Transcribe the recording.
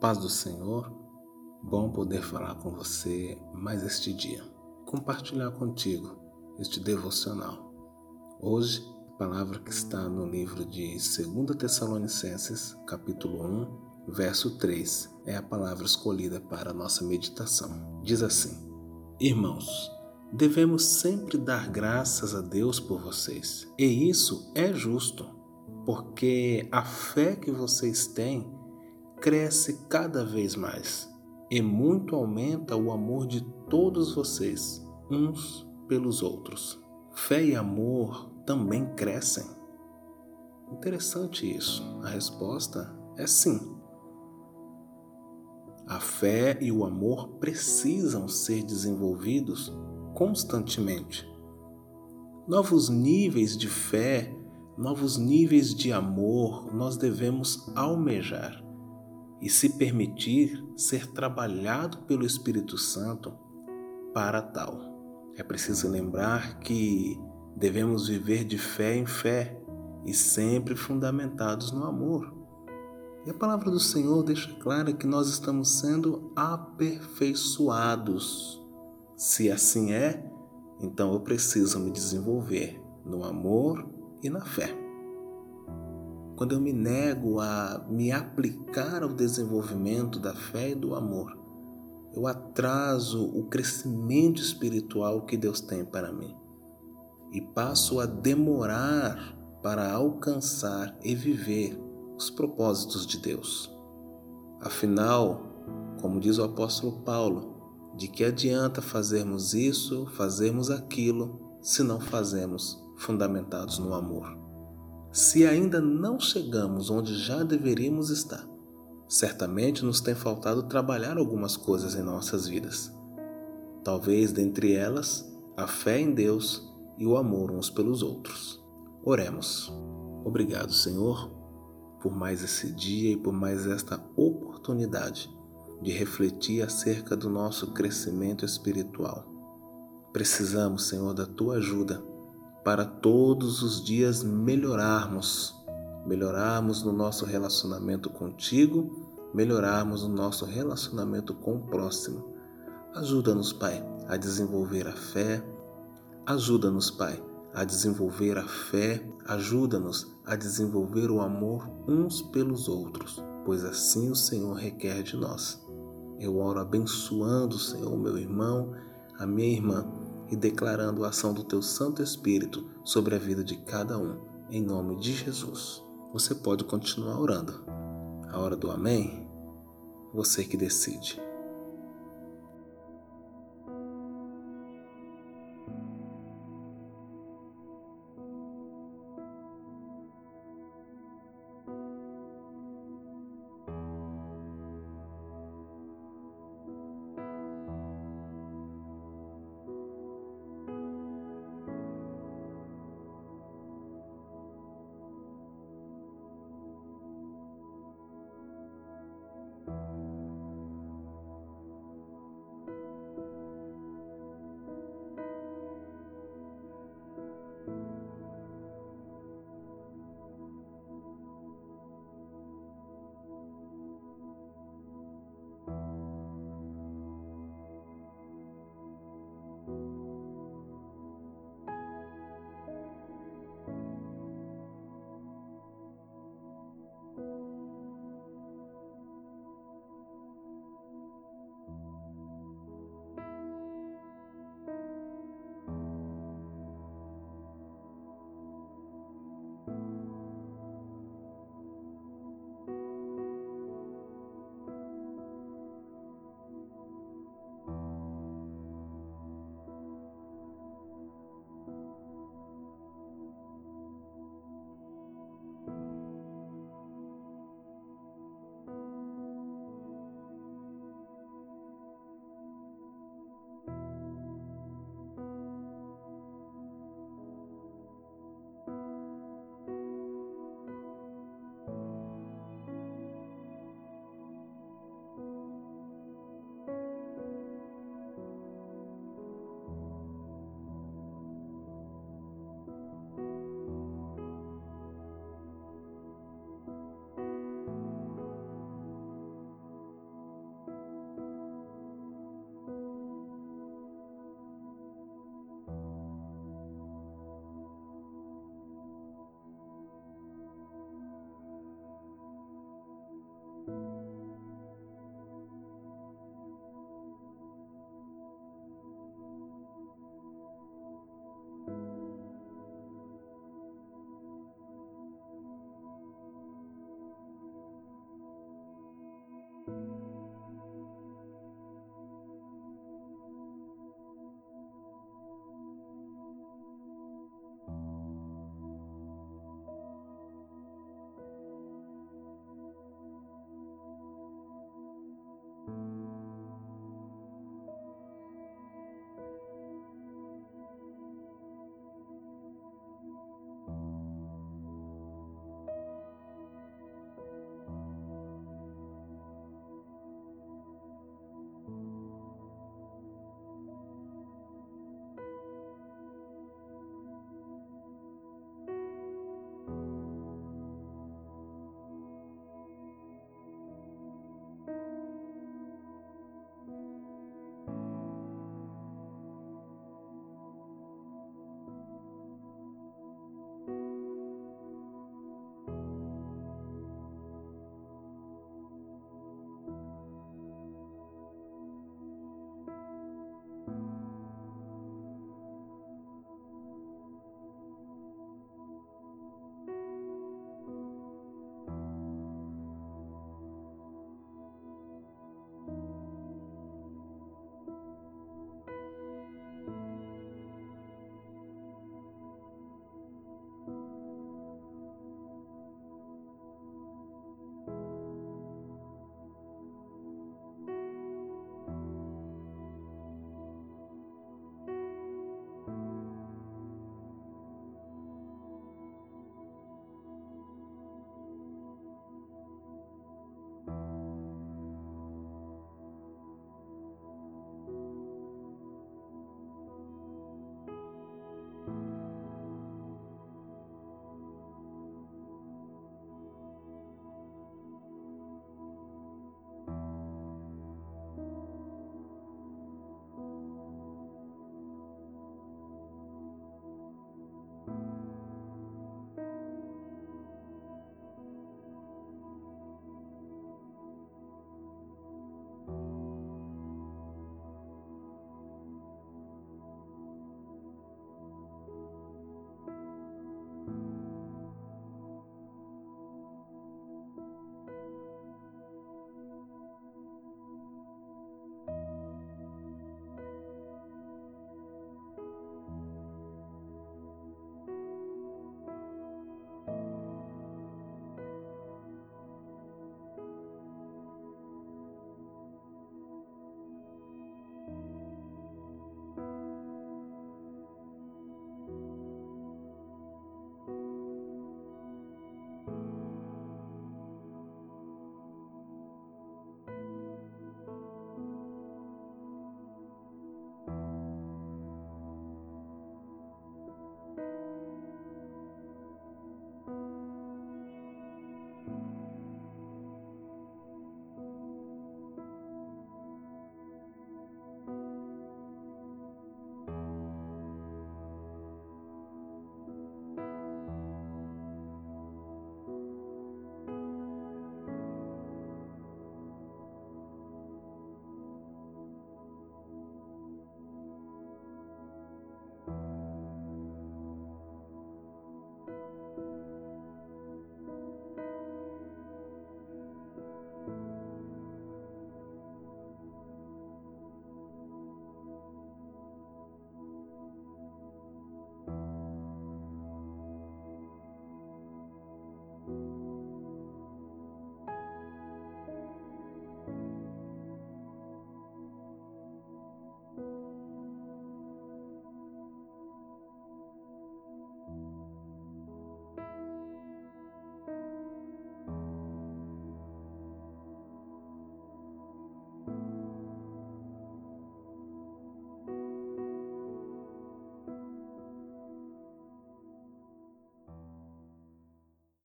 Paz do Senhor, bom poder falar com você mais este dia, compartilhar contigo este devocional. Hoje, a palavra que está no livro de 2 Tessalonicenses, capítulo 1, verso 3, é a palavra escolhida para a nossa meditação. Diz assim: Irmãos, devemos sempre dar graças a Deus por vocês, e isso é justo porque a fé que vocês têm cresce cada vez mais e muito aumenta o amor de todos vocês, uns pelos outros. Fé e amor também crescem. Interessante isso. A resposta é sim. A fé e o amor precisam ser desenvolvidos constantemente. Novos níveis de fé novos níveis de amor nós devemos almejar e se permitir ser trabalhado pelo Espírito Santo para tal. É preciso lembrar que devemos viver de fé em fé e sempre fundamentados no amor. E a palavra do Senhor deixa clara que nós estamos sendo aperfeiçoados. Se assim é, então eu preciso me desenvolver no amor e na fé. Quando eu me nego a me aplicar ao desenvolvimento da fé e do amor, eu atraso o crescimento espiritual que Deus tem para mim e passo a demorar para alcançar e viver os propósitos de Deus. Afinal, como diz o apóstolo Paulo, de que adianta fazermos isso, fazermos aquilo, se não fazemos fundamentados no amor. Se ainda não chegamos onde já deveríamos estar, certamente nos tem faltado trabalhar algumas coisas em nossas vidas. Talvez dentre elas a fé em Deus e o amor uns pelos outros. Oremos. Obrigado, Senhor, por mais esse dia e por mais esta oportunidade de refletir acerca do nosso crescimento espiritual. Precisamos, Senhor, da tua ajuda para todos os dias melhorarmos, melhorarmos no nosso relacionamento contigo, melhorarmos no nosso relacionamento com o próximo. Ajuda-nos, Pai, a desenvolver a fé. Ajuda-nos, Pai, a desenvolver a fé. Ajuda-nos a desenvolver o amor uns pelos outros, pois assim o Senhor requer de nós. Eu oro abençoando, Senhor, meu irmão, a minha irmã e declarando a ação do teu Santo Espírito sobre a vida de cada um, em nome de Jesus. Você pode continuar orando. A hora do Amém, você que decide.